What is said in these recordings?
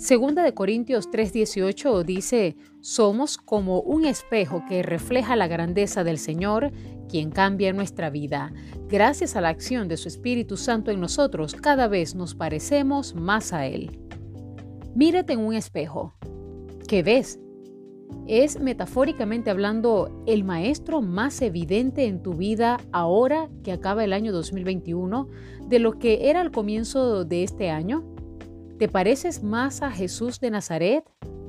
Segunda de Corintios 3:18 dice, somos como un espejo que refleja la grandeza del Señor, quien cambia nuestra vida. Gracias a la acción de su Espíritu Santo en nosotros, cada vez nos parecemos más a Él. Mírate en un espejo. ¿Qué ves? Es metafóricamente hablando el maestro más evidente en tu vida ahora que acaba el año 2021 de lo que era al comienzo de este año. ¿Te pareces más a Jesús de Nazaret?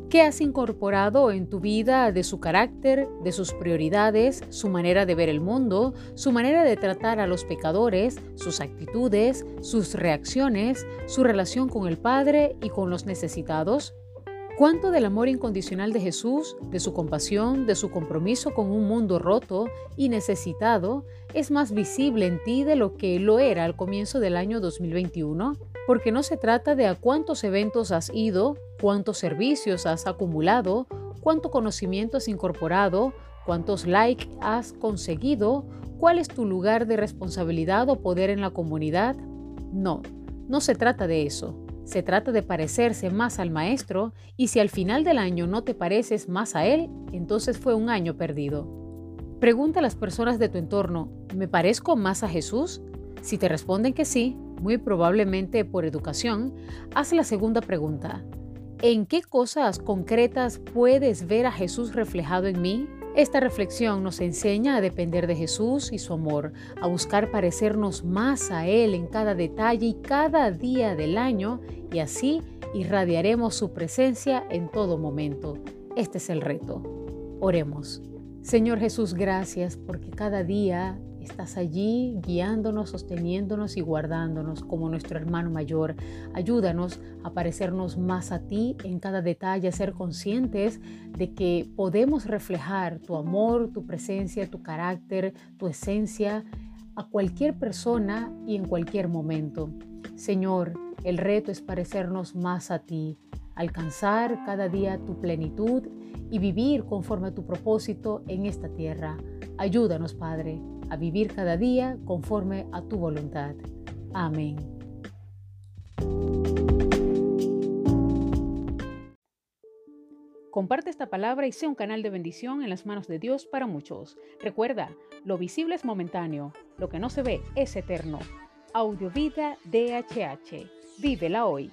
¿Qué has incorporado en tu vida de su carácter, de sus prioridades, su manera de ver el mundo, su manera de tratar a los pecadores, sus actitudes, sus reacciones, su relación con el Padre y con los necesitados? ¿Cuánto del amor incondicional de Jesús, de su compasión, de su compromiso con un mundo roto y necesitado, es más visible en ti de lo que lo era al comienzo del año 2021? Porque no se trata de a cuántos eventos has ido, cuántos servicios has acumulado, cuánto conocimiento has incorporado, cuántos likes has conseguido, cuál es tu lugar de responsabilidad o poder en la comunidad. No, no se trata de eso. Se trata de parecerse más al maestro y si al final del año no te pareces más a él, entonces fue un año perdido. Pregunta a las personas de tu entorno, ¿me parezco más a Jesús? Si te responden que sí, muy probablemente por educación, haz la segunda pregunta. ¿En qué cosas concretas puedes ver a Jesús reflejado en mí? Esta reflexión nos enseña a depender de Jesús y su amor, a buscar parecernos más a Él en cada detalle y cada día del año, y así irradiaremos su presencia en todo momento. Este es el reto. Oremos. Señor Jesús, gracias porque cada día Estás allí guiándonos, sosteniéndonos y guardándonos como nuestro hermano mayor. Ayúdanos a parecernos más a ti en cada detalle, a ser conscientes de que podemos reflejar tu amor, tu presencia, tu carácter, tu esencia a cualquier persona y en cualquier momento. Señor, el reto es parecernos más a ti, alcanzar cada día tu plenitud y vivir conforme a tu propósito en esta tierra. Ayúdanos, Padre, a vivir cada día conforme a tu voluntad. Amén. Comparte esta palabra y sea un canal de bendición en las manos de Dios para muchos. Recuerda, lo visible es momentáneo, lo que no se ve es eterno. Audiovida DHH. Vívela hoy.